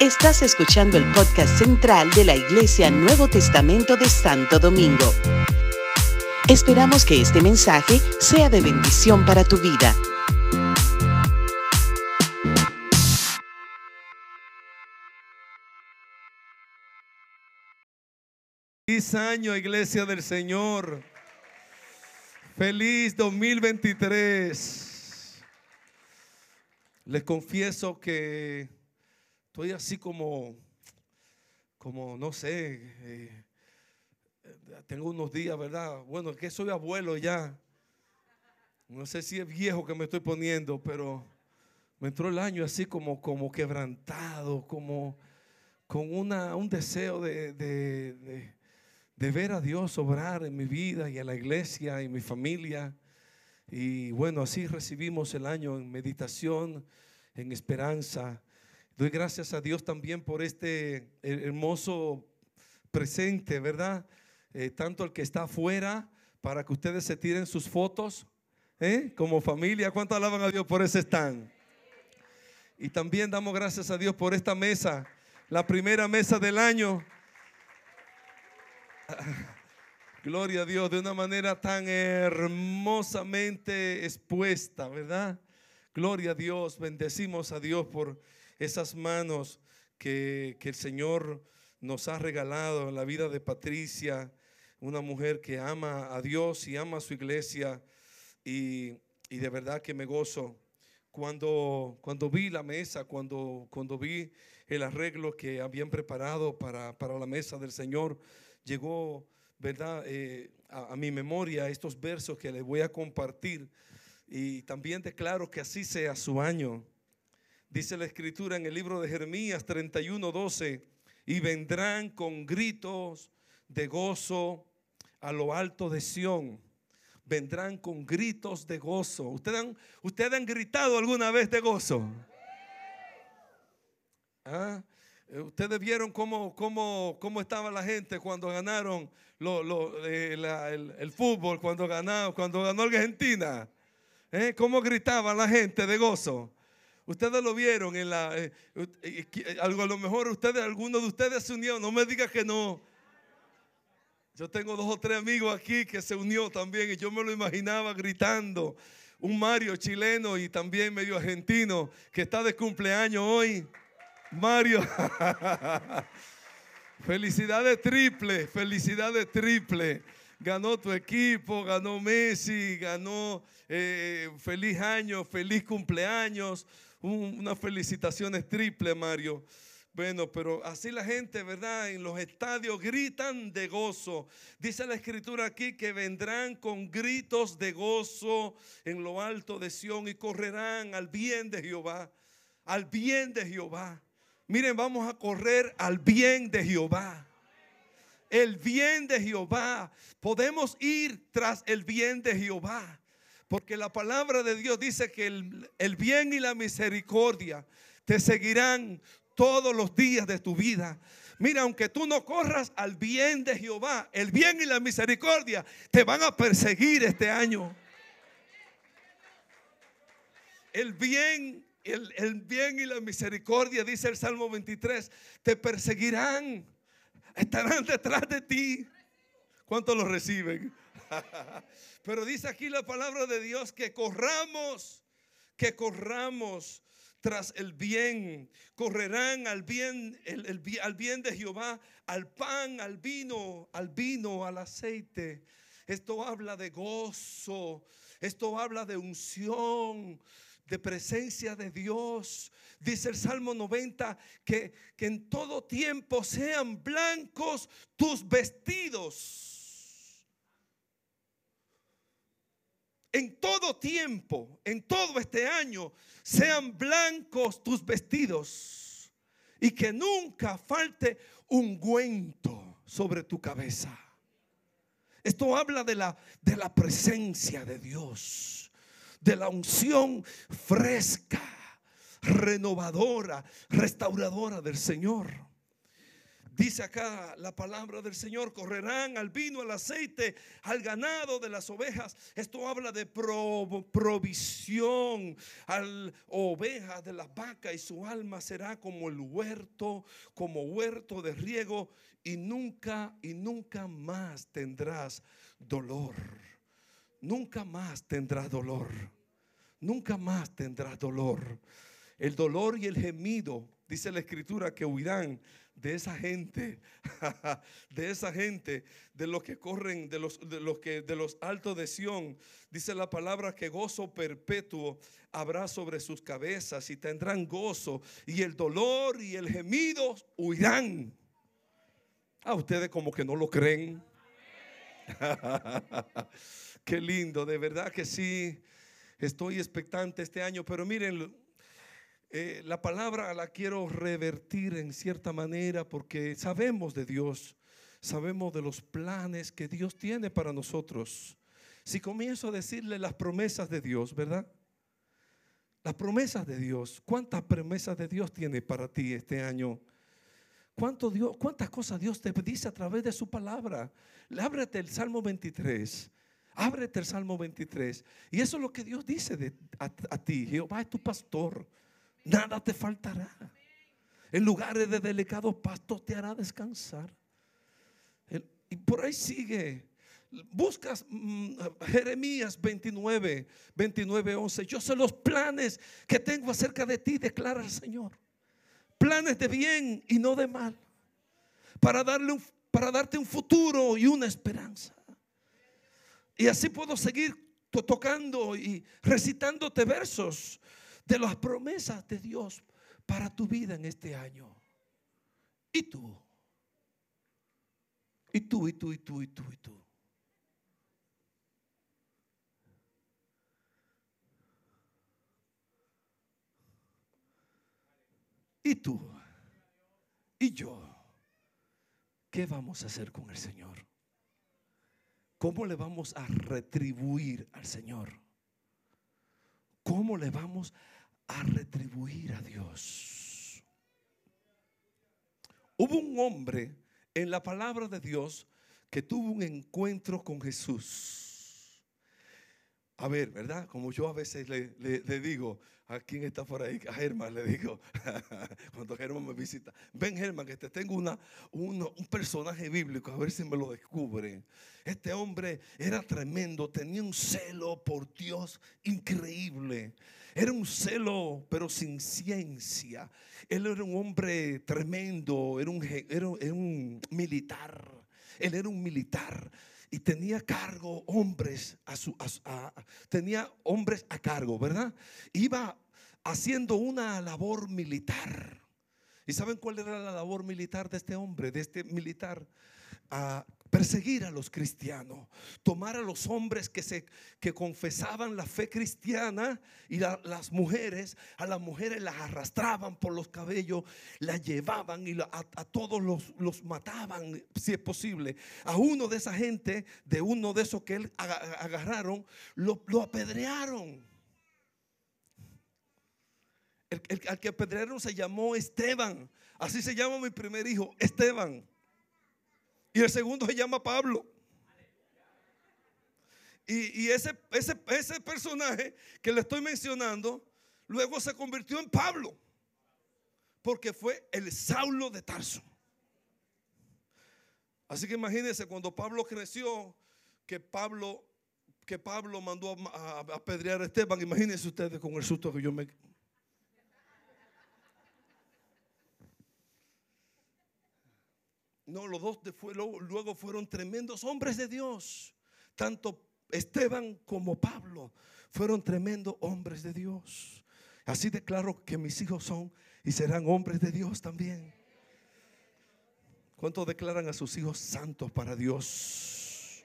Estás escuchando el podcast central de la Iglesia Nuevo Testamento de Santo Domingo. Esperamos que este mensaje sea de bendición para tu vida. Feliz año, Iglesia del Señor. Feliz 2023. Les confieso que estoy así como, como no sé, eh, tengo unos días, ¿verdad? Bueno, es que soy abuelo ya. No sé si es viejo que me estoy poniendo, pero me entró el año así como, como quebrantado, como con una, un deseo de, de, de ver a Dios obrar en mi vida y en la iglesia y en mi familia. Y bueno, así recibimos el año en meditación, en esperanza. Doy gracias a Dios también por este hermoso presente, ¿verdad? Eh, tanto el que está afuera, para que ustedes se tiren sus fotos, ¿eh? como familia. ¿Cuánto alaban a Dios por ese stand? Y también damos gracias a Dios por esta mesa, la primera mesa del año. Gloria a Dios, de una manera tan hermosamente expuesta, ¿verdad? Gloria a Dios, bendecimos a Dios por esas manos que, que el Señor nos ha regalado en la vida de Patricia, una mujer que ama a Dios y ama a su iglesia y, y de verdad que me gozo. Cuando, cuando vi la mesa, cuando, cuando vi el arreglo que habían preparado para, para la mesa del Señor, llegó, ¿verdad? Eh, a, mi memoria estos versos que les voy a compartir y también declaro que así sea su año. Dice la escritura en el libro de Jeremías 31, 12, y vendrán con gritos de gozo a lo alto de Sión. Vendrán con gritos de gozo. ¿Ustedes han, ¿Ustedes han gritado alguna vez de gozo? ¿Ah? Eh, Ustedes vieron cómo, cómo, cómo estaba la gente cuando ganaron eh, el, fútbol, cuando, ganó, cuando ganó Argentina. ¿Eh? ¿Cómo gritaba la gente de gozo? Ustedes lo vieron en la. Eh, eh, a lo mejor ustedes, algunos de ustedes se unieron. No me diga que no. Yo tengo dos o tres amigos aquí que se unió también y yo me lo imaginaba gritando. Un Mario chileno y también medio argentino que está de cumpleaños hoy. Mario. felicidades triple, felicidades triple. Ganó tu equipo, ganó Messi, ganó eh, feliz año, feliz cumpleaños. Un, unas felicitaciones triple, Mario. Bueno, pero así la gente, ¿verdad? En los estadios gritan de gozo. Dice la escritura aquí que vendrán con gritos de gozo en lo alto de Sión y correrán al bien de Jehová. Al bien de Jehová. Miren, vamos a correr al bien de Jehová. El bien de Jehová. Podemos ir tras el bien de Jehová. Porque la palabra de Dios dice que el, el, bien y la misericordia te seguirán todos los días de tu vida. Mira, aunque tú no corras al bien de Jehová, el bien y la misericordia te van a perseguir este año. El bien el, el, bien y la misericordia, dice el Salmo 23, te perseguirán, estarán detrás de ti. ¿Cuántos lo reciben? Pero dice aquí la palabra de Dios que corramos, que corramos tras el bien, correrán al bien, el, al bien de Jehová, al pan, al vino, al vino, al aceite. Esto habla de gozo, esto habla de unción, de presencia de Dios. Dice el Salmo 90 que, que en todo tiempo sean blancos tus vestidos. En todo tiempo, en todo este año, sean blancos tus vestidos y que nunca falte ungüento sobre tu cabeza. Esto habla de la, de la presencia de Dios de la unción fresca, renovadora, restauradora del Señor. Dice acá la palabra del Señor, correrán al vino, al aceite, al ganado de las ovejas. Esto habla de provisión, al oveja de las vacas y su alma será como el huerto, como huerto de riego y nunca y nunca más tendrás dolor. Nunca más tendrás dolor. Nunca más tendrás dolor. El dolor y el gemido, dice la escritura, que huirán de esa gente, de esa gente, de los que corren, de los, de los que de los altos de Sión, dice la palabra que gozo perpetuo habrá sobre sus cabezas y tendrán gozo y el dolor y el gemido huirán. A ustedes como que no lo creen. Qué lindo, de verdad que sí. Estoy expectante este año, pero miren, eh, la palabra la quiero revertir en cierta manera porque sabemos de Dios, sabemos de los planes que Dios tiene para nosotros. Si comienzo a decirle las promesas de Dios, ¿verdad? Las promesas de Dios. ¿Cuántas promesas de Dios tiene para ti este año? ¿Cuánto Dios, ¿Cuántas cosas Dios te dice a través de su palabra? Ábrete el Salmo 23. Ábrete el Salmo 23. Y eso es lo que Dios dice a ti. Jehová es tu pastor nada te faltará. En lugares de delicados pastos te hará descansar. Y por ahí sigue. Buscas mm, Jeremías 29, 29, 11. Yo sé los planes que tengo acerca de ti, declara el Señor. Planes de bien y no de mal. Para, darle para darte un futuro y una esperanza. Y así puedo seguir tocando y recitándote versos de las promesas de Dios para tu vida en este año. ¿Y tú? ¿Y tú, y tú, y tú, y tú, y tú? ¿Y tú? ¿Y yo? ¿Qué vamos a hacer con el Señor? ¿Cómo le vamos a retribuir al Señor? ¿Cómo le vamos a a retribuir a Dios. Hubo un hombre en la palabra de Dios que tuvo un encuentro con Jesús. A ver, ¿verdad? Como yo a veces le, digo, ¿a quién está por ahí? A Germán le digo, cuando Germán me visita, ven Germán, que te tengo una, un personaje bíblico, a ver si me lo descubre. Este hombre era tremendo, tenía un celo por Dios increíble. Era un celo, pero sin ciencia. Él era un hombre tremendo, era un, era, un militar. Él era un militar y tenía cargo hombres a su tenía hombres a cargo, ¿verdad? Iba haciendo una labor militar. ¿Y saben cuál era la labor militar de este hombre, de este militar? A perseguir a los cristianos, tomar a los hombres que, se, que confesaban la fe cristiana y las mujeres, a las mujeres las arrastraban por los cabellos, las llevaban y a, todos los, los, mataban, si es posible. A uno de esa gente, de uno de esos que él agarraron, lo, apedrearon. El, el, al que apedrearon se llamó Esteban. Así se llama mi primer hijo, Esteban. Y el segundo se llama Pablo. Y, ese, ese, ese personaje que le estoy mencionando, luego se convirtió en Pablo. Porque fue el Saulo de Tarso. Así que imagínense cuando Pablo creció, que Pablo, que Pablo mandó a, apedrear a Esteban. Imagínense ustedes con el susto que yo me, No, los dos luego fueron tremendos hombres de Dios. Tanto Esteban como Pablo fueron tremendos hombres de Dios. Así declaro que mis hijos son y serán hombres de Dios también. ¿Cuántos declaran a sus hijos santos para Dios?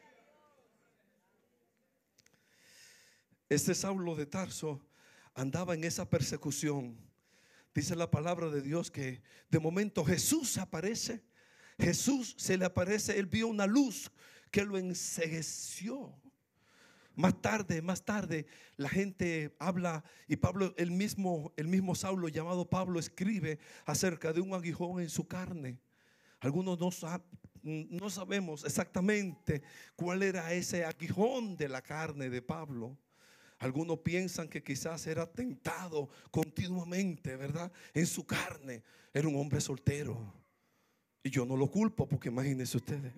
Este Saulo de Tarso andaba en esa persecución. Dice la palabra de Dios que de momento Jesús aparece Jesús se le aparece, él vio una luz que lo ensegueció. Más tarde, más tarde, la gente habla y Pablo, el mismo, el mismo Saulo llamado Pablo, escribe acerca de un aguijón en su carne. Algunos no, no sabemos exactamente cuál era ese aguijón de la carne de Pablo. Algunos piensan que quizás era tentado continuamente, ¿verdad? En su carne. Era un hombre soltero. Y yo no lo culpo porque imagínense ustedes.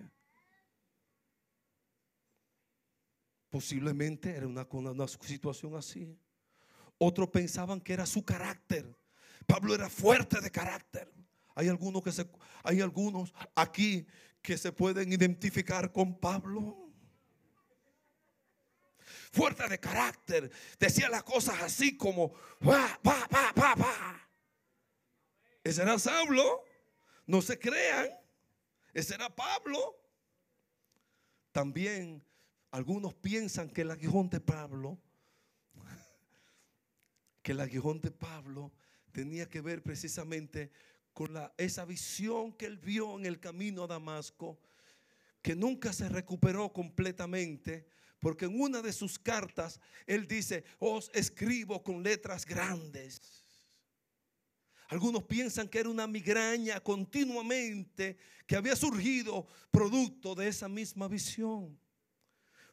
Posiblemente era una, una situación así. Otros pensaban que era su carácter. Pablo era fuerte de carácter. Hay algunos que se, hay algunos aquí que se pueden identificar con Pablo fuerte de carácter, decía las cosas así como, va, va, va, va, va. Ese era Saulo, no se crean, ese era Pablo. También algunos piensan que el aguijón de Pablo, que el aguijón de Pablo tenía que ver precisamente con la, esa visión que él vio en el camino a Damasco, que nunca se recuperó completamente, porque en una de sus cartas él dice, os escribo con letras grandes. Algunos piensan que era una migraña continuamente que había surgido producto de esa misma visión.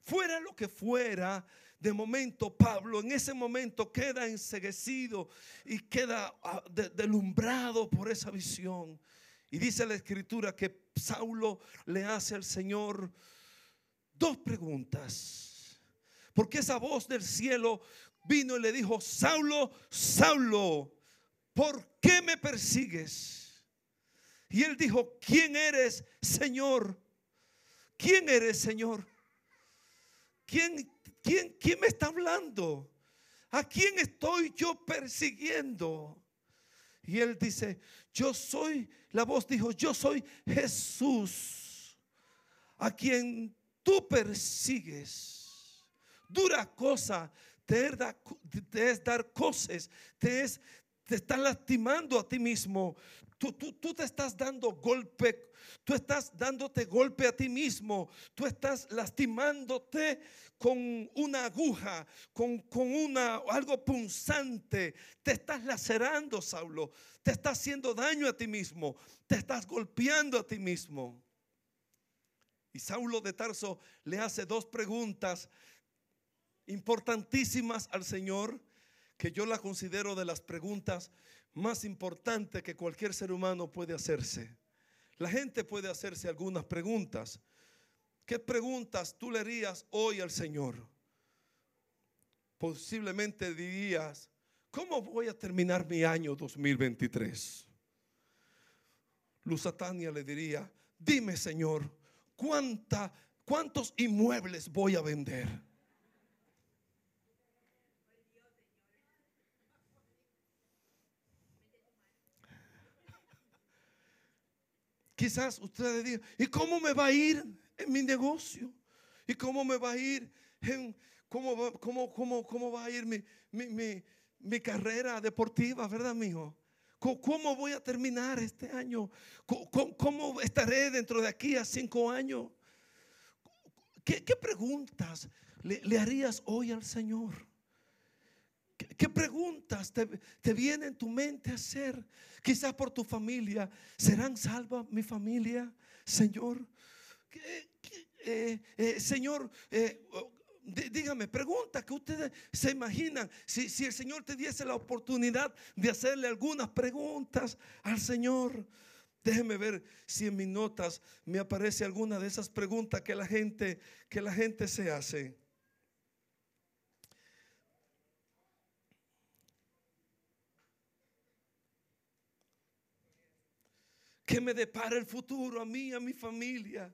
Fuera lo que fuera, de momento Pablo en ese momento queda enseguecido y queda ah, delumbrado por esa visión. Y dice la escritura que Saulo le hace al Señor dos preguntas. Porque esa voz del cielo vino y le dijo, Saulo, Saulo, ¿por qué me persigues? Y él dijo, ¿quién eres, Señor? ¿Quién eres, Señor? ¿Quién, quién, quién me está hablando? ¿A quién estoy yo persiguiendo? Y él dice, yo soy, la voz dijo, yo soy Jesús, a quien tú persigues, dura cosa te es, dar cosas, te es te estás lastimando a ti mismo. Tú, tú, tú, te estás dando golpe, tú estás dándote golpe a ti mismo, tú estás lastimándote con una aguja, con, con una, algo punzante, te estás lacerando, Saulo, te estás haciendo daño a ti mismo, te estás golpeando a ti mismo. Y Saulo de Tarso le hace dos preguntas importantísimas al Señor, que yo la considero de las preguntas más importantes que cualquier ser humano puede hacerse. La gente puede hacerse algunas preguntas. ¿Qué preguntas tú le harías hoy al Señor? Posiblemente dirías, ¿cómo voy a terminar mi año 2023? Luz Satania le diría, dime Señor, ¿cuánta, ¿cuántos inmuebles voy a vender? Quizás ustedes digan, ¿y cómo me va a ir en mi negocio? ¿Y cómo me va a ir en cómo va, cómo, cómo, cómo va a ir mi, mi, mi, carrera deportiva, verdad, mijo? ¿Cómo voy a terminar este año? ¿Cómo, estaré dentro de aquí a cinco años? ¿Qué, preguntas le, le, harías hoy al Señor? ¿Qué, preguntas te, te viene en tu mente hacer? Quizás por tu familia. ¿Serán salvas mi familia, Señor? Eh, eh, señor, eh, dígame, pregunta que ustedes se imaginan si, si el Señor te diese la oportunidad de hacerle algunas preguntas al Señor. Déjeme ver si en mis notas me aparece alguna de esas preguntas que la gente, que la gente se hace. ¿Qué me depara el futuro a mí, a mi familia?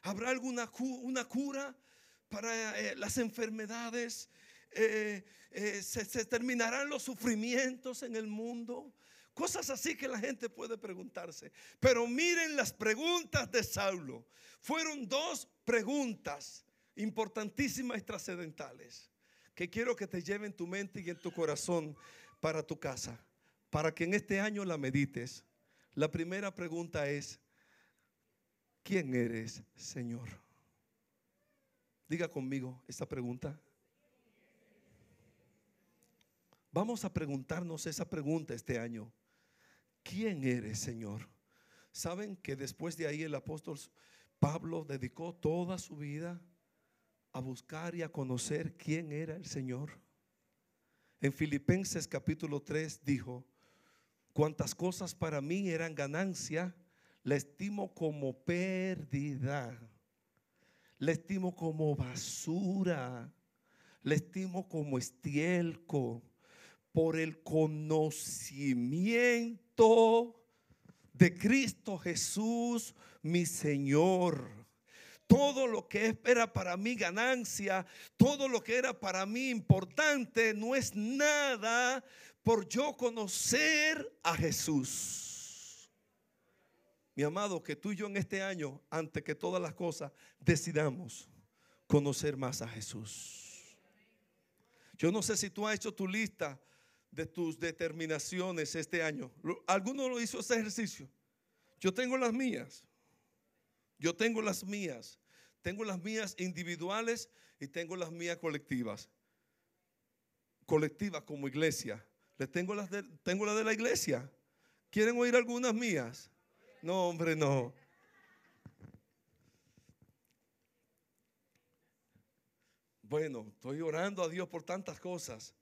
¿Habrá alguna una cura para eh, las enfermedades? Eh, eh, ¿se, ¿Se terminarán los sufrimientos en el mundo? Cosas así que la gente puede preguntarse. Pero miren las preguntas de Saulo. Fueron dos preguntas importantísimas y trascendentales que quiero que te lleven tu mente y en tu corazón para tu casa, para que en este año la medites. La primera pregunta es, ¿quién eres, Señor? Diga conmigo esta pregunta. Vamos a preguntarnos esa pregunta este año. ¿Quién eres, Señor? ¿Saben que después de ahí el apóstol Pablo dedicó toda su vida a buscar y a conocer quién era el Señor? En Filipenses capítulo 3 dijo, cuantas cosas para mí eran ganancia, la estimo como pérdida, la estimo como basura, la estimo como estielco por el conocimiento de Cristo Jesús, mi Señor. Todo lo que era para mí ganancia, todo lo que era para mí importante, no es nada por yo conocer a Jesús. Mi amado, que tú y yo en este año, antes que todas las cosas, decidamos conocer más a Jesús. Yo no sé si tú has hecho tu lista de tus determinaciones este año. ¿Alguno lo hizo ese ejercicio? Yo tengo las mías. Yo tengo las mías. Tengo las mías individuales y tengo las mías colectivas. Colectivas como iglesia. Les tengo las de, tengo de la iglesia. ¿Quieren oír algunas mías? No, hombre, no. Bueno, estoy orando a Dios por tantas cosas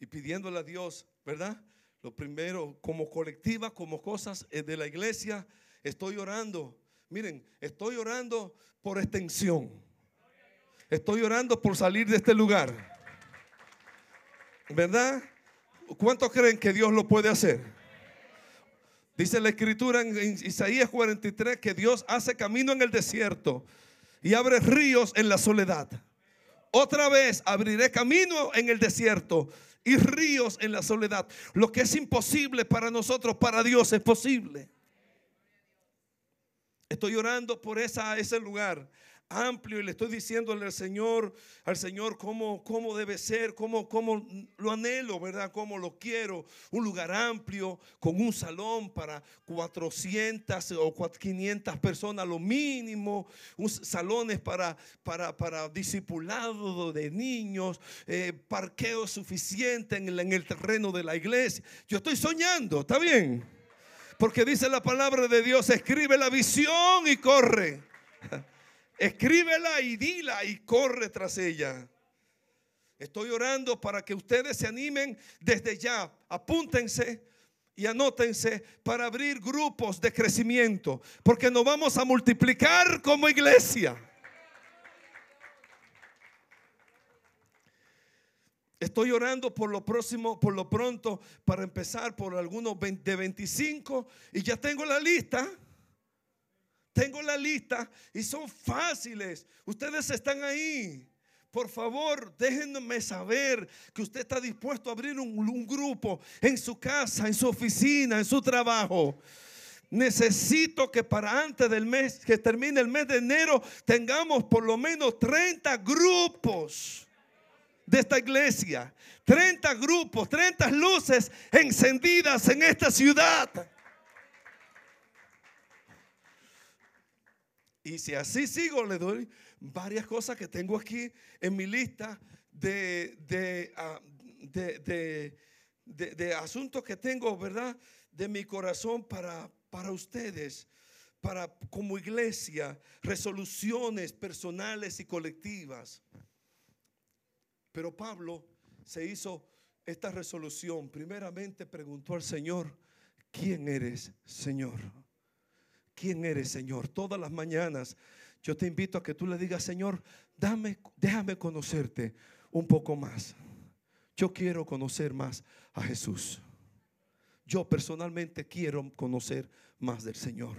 y pidiéndole a Dios, ¿verdad? Lo primero, como colectiva, como cosas eh, de la iglesia, estoy orando. Miren, estoy orando por extensión. Estoy orando por salir de este lugar. ¿Verdad? ¿Cuántos creen que Dios lo puede hacer? Dice la escritura en, Isaías 43 que Dios hace camino en el desierto y abre ríos en la soledad. Otra vez abriré camino en el desierto y ríos en la soledad. Lo que es imposible para nosotros, para Dios es posible. Estoy orando por ese lugar amplio y le estoy diciéndole al Señor, al Señor cómo, cómo debe ser, cómo, cómo lo anhelo, ¿verdad? Cómo lo quiero. Un lugar amplio con un salón para 400 o 500 personas, lo mínimo. Un, salones para, para, para discipulado de niños, eh, parqueo suficiente en en el terreno de la iglesia. Yo estoy soñando, ¿está bien? Porque dice la palabra de Dios, escribe la visión y corre. Escríbela y dila y corre tras ella. Estoy orando para que ustedes se animen desde ya. Apúntense y anótense para abrir grupos de crecimiento, porque nos vamos a multiplicar como iglesia. Estoy orando por lo próximo, por lo pronto, para empezar por algunos de 25 y ya tengo la lista. Tengo la lista y son fáciles. Ustedes están ahí. Por favor, déjenme saber que usted está dispuesto a abrir un, grupo en su casa, en su oficina, en su trabajo. Necesito que para antes del mes, que termine el mes de enero, tengamos por lo menos 30 grupos de esta iglesia. 30 grupos, 30 luces encendidas en esta ciudad. Y si así sigo, le doy varias cosas que tengo aquí en mi lista de, de, de, de, asuntos que tengo, ¿verdad? De mi corazón para, para ustedes, para como iglesia, resoluciones personales y colectivas. Pero Pablo se hizo esta resolución. Primeramente preguntó al Señor, ¿quién eres, Señor? ¿Quién eres, Señor? Todas las mañanas yo te invito a que tú le digas, Señor, dame, déjame conocerte un poco más. Yo quiero conocer más a Jesús. Yo personalmente quiero conocer más del Señor.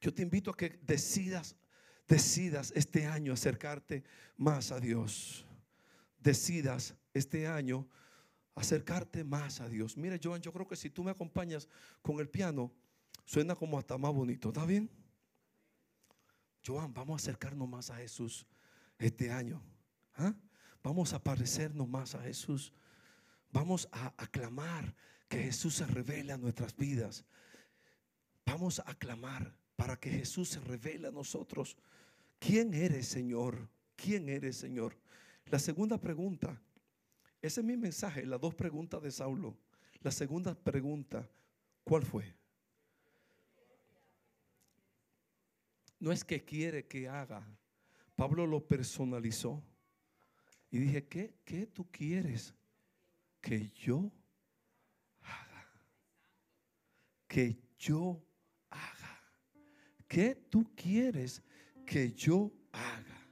Yo te invito a que decidas, decidas este año acercarte más a Dios. Decidas este año acercarte más a Dios. Mire, Joan, yo creo que si tú me acompañas con el piano, suena como hasta más bonito. ¿Está bien? Joan, vamos a acercarnos más a Jesús este año. ¿Ah? Vamos a parecernos más a Jesús. Vamos a aclamar que Jesús se revele a nuestras vidas. Vamos a aclamar para que Jesús se revele a nosotros. ¿Quién eres, Señor? ¿Quién eres, Señor? La segunda pregunta ese es mi mensaje, las dos preguntas de Saulo. La segunda pregunta, ¿cuál fue? No es que quiere que haga. Pablo lo personalizó. Y dije, ¿qué, qué tú quieres que yo haga? Que yo haga. ¿Qué tú quieres que yo haga?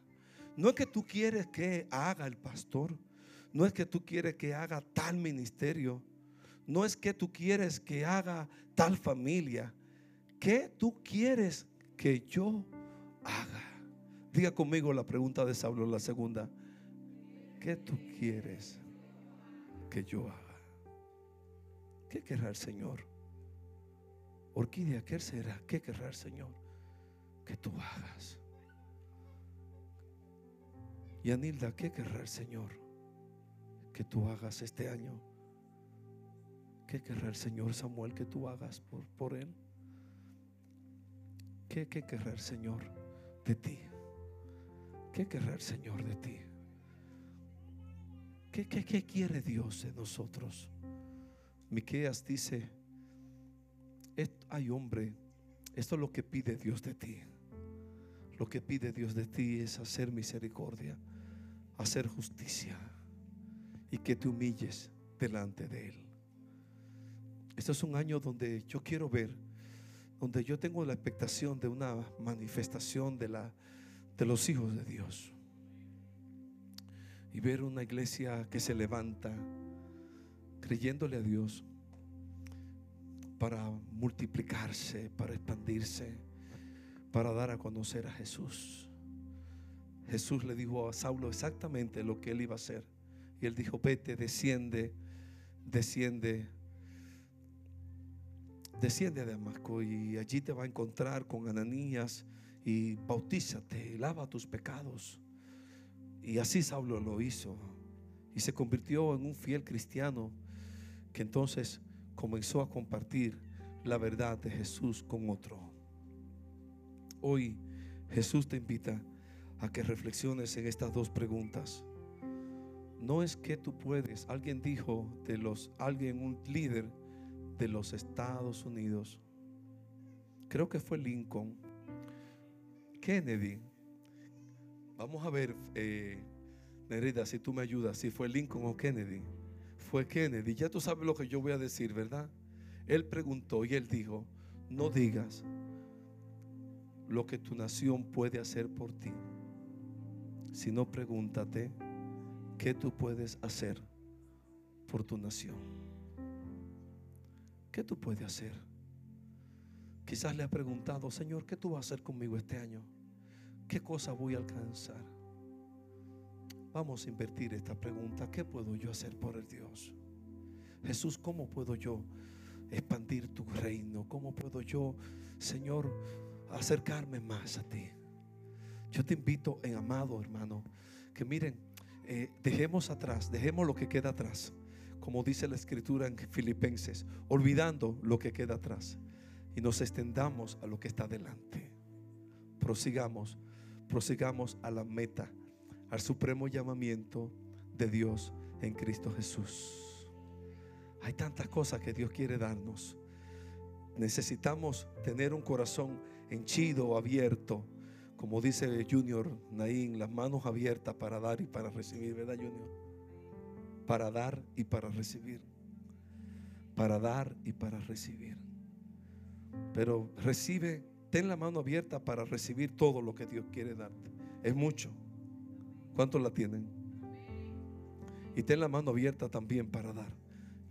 No es que tú quieres que haga el pastor. No es que tú quieres que haga tal ministerio. No es que tú quieres que haga tal familia. ¿Qué tú quieres que yo haga? Diga conmigo la pregunta de Saulo, la segunda. ¿Qué tú quieres que yo haga? ¿Qué querrá el Señor? Orquídea, ¿qué será? ¿Qué querrá el Señor? Que tú hagas. Y Anilda, ¿qué querrá el Señor? Que tú hagas este año. ¿Qué querrá el Señor Samuel que tú hagas por, por Él? ¿Qué, ¿Qué querrá el Señor de ti? ¿Qué querrá el Señor de ti? ¿Qué, qué, qué quiere Dios de nosotros? Miqueas dice, ay hombre, esto es lo que pide Dios de ti. Lo que pide Dios de ti es hacer misericordia hacer justicia y que te humilles delante de Él. Este es un año donde yo quiero ver, donde yo tengo la expectación de una manifestación de, la, de los hijos de Dios. Y ver una iglesia que se levanta creyéndole a Dios para multiplicarse, para expandirse, para dar a conocer a Jesús. Jesús le dijo a Saulo exactamente lo que él iba a hacer. Y él dijo, vete, desciende, desciende, desciende a Damasco y allí te va a encontrar con Ananías y bautízate, lava tus pecados. Y así Saulo lo hizo y se convirtió en un fiel cristiano que entonces comenzó a compartir la verdad de Jesús con otro. Hoy Jesús te invita a que reflexiones en estas dos preguntas. No es que tú puedes, alguien dijo de los, alguien, un líder de los Estados Unidos, creo que fue Lincoln, Kennedy. Vamos a ver, eh, Nerida, si tú me ayudas, si fue Lincoln o Kennedy. Fue Kennedy. Ya tú sabes lo que yo voy a decir, ¿verdad? Él preguntó y él dijo, no digas lo que tu nación puede hacer por ti sino pregúntate qué tú puedes hacer por tu nación. ¿Qué tú puedes hacer? Quizás le ha preguntado, Señor, ¿qué tú vas a hacer conmigo este año? ¿Qué cosa voy a alcanzar? Vamos a invertir esta pregunta. ¿Qué puedo yo hacer por el Dios? Jesús, ¿cómo puedo yo expandir tu reino? ¿Cómo puedo yo, Señor, acercarme más a ti? Yo te invito, en amado hermano, que miren, eh, dejemos atrás, dejemos lo que queda atrás, como dice la escritura en Filipenses, olvidando lo que queda atrás y nos extendamos a lo que está delante. Prosigamos, prosigamos a la meta, al supremo llamamiento de Dios en Cristo Jesús. Hay tantas cosas que Dios quiere darnos. Necesitamos tener un corazón henchido, abierto como dice Junior Naín, las manos abiertas para dar y para recibir, ¿verdad, Junior? Para dar y para recibir. Para dar y para recibir. Pero recibe, ten la mano abierta para recibir todo lo que Dios quiere darte. Es mucho. ¿Cuántos la tienen? Y ten la mano abierta también para dar.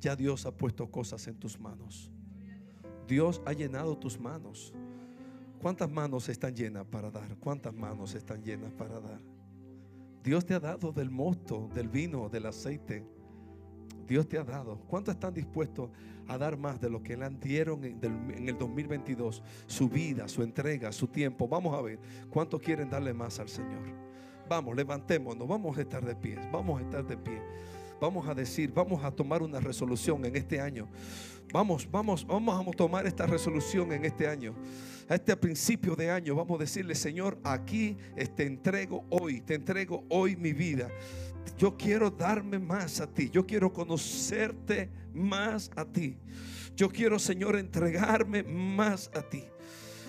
Ya Dios ha puesto cosas en tus manos. Dios ha llenado tus manos. ¿Cuántas manos están llenas para dar? ¿Cuántas manos están llenas para dar? Dios te ha dado del mosto, del vino, del aceite. Dios te ha dado. ¿Cuántos están dispuestos a dar más de lo que le dieron en el 2022? Su vida, su entrega, su tiempo. Vamos a ver cuántos quieren darle más al Señor. Vamos, levantémonos. Vamos a estar de pie. Vamos a estar de pie. Vamos a decir, vamos a tomar una resolución en este año. Vamos, vamos, vamos a tomar esta resolución en este año a este principio de año, vamos a decirle, Señor, aquí te entrego hoy, te entrego hoy mi vida. Yo quiero darme más a ti, yo quiero conocerte más a ti. Yo quiero, Señor, entregarme más a ti.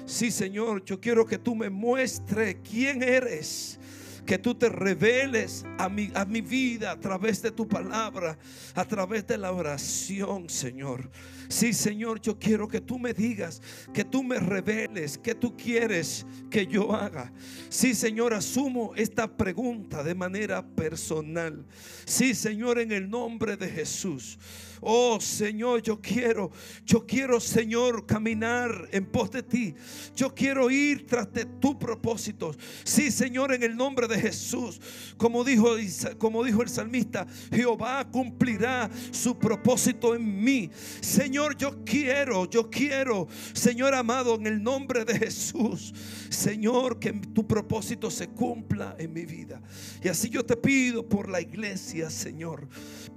Sí, Señor, yo quiero que tú me muestres quién eres que tú te reveles a mi, a mi vida a través de tu palabra, a través de la oración, Señor. Sí, Señor, yo quiero que tú me digas, que tú me reveles, que tú quieres que yo haga. Sí, Señor, asumo esta pregunta de manera personal. Sí, Señor, en el nombre de Jesús. Oh Señor, yo quiero, yo quiero, Señor, caminar en pos de ti. Yo quiero ir tras de tu propósito. Sí, Señor, en el nombre de Jesús. Como dijo, como dijo el salmista, Jehová cumplirá su propósito en mí. Señor, yo quiero, yo quiero, Señor amado, en el nombre de Jesús. Señor, que tu propósito se cumpla en mi vida. Y así yo te pido por la iglesia, Señor.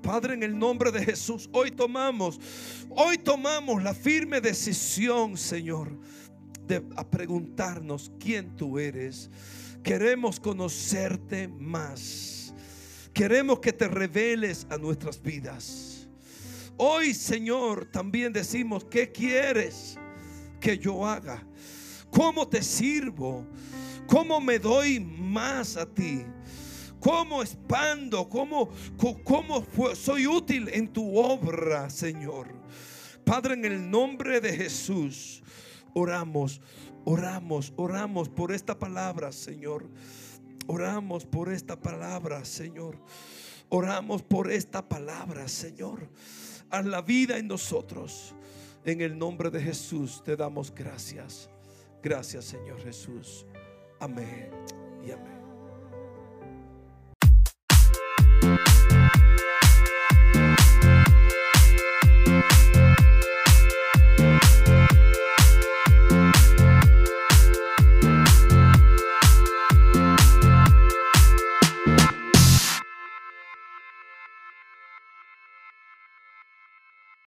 Padre, en el nombre de Jesús, hoy tomamos, hoy tomamos la firme decisión, Señor, de preguntarnos quién tú eres. Queremos conocerte más. Queremos que te reveles a nuestras vidas. Hoy, Señor, también decimos, ¿qué quieres que yo haga? ¿Cómo te sirvo? ¿Cómo me doy más a ti? ¿Cómo expando? ¿Cómo, soy útil en tu obra, Señor? Padre, en el nombre de Jesús, oramos, oramos, oramos por esta palabra, Señor. Oramos por esta palabra, Señor. Oramos por esta palabra, Señor. A la vida en nosotros. En el nombre de Jesús te damos gracias. Gracias, Señor Jesús. Amén y amén.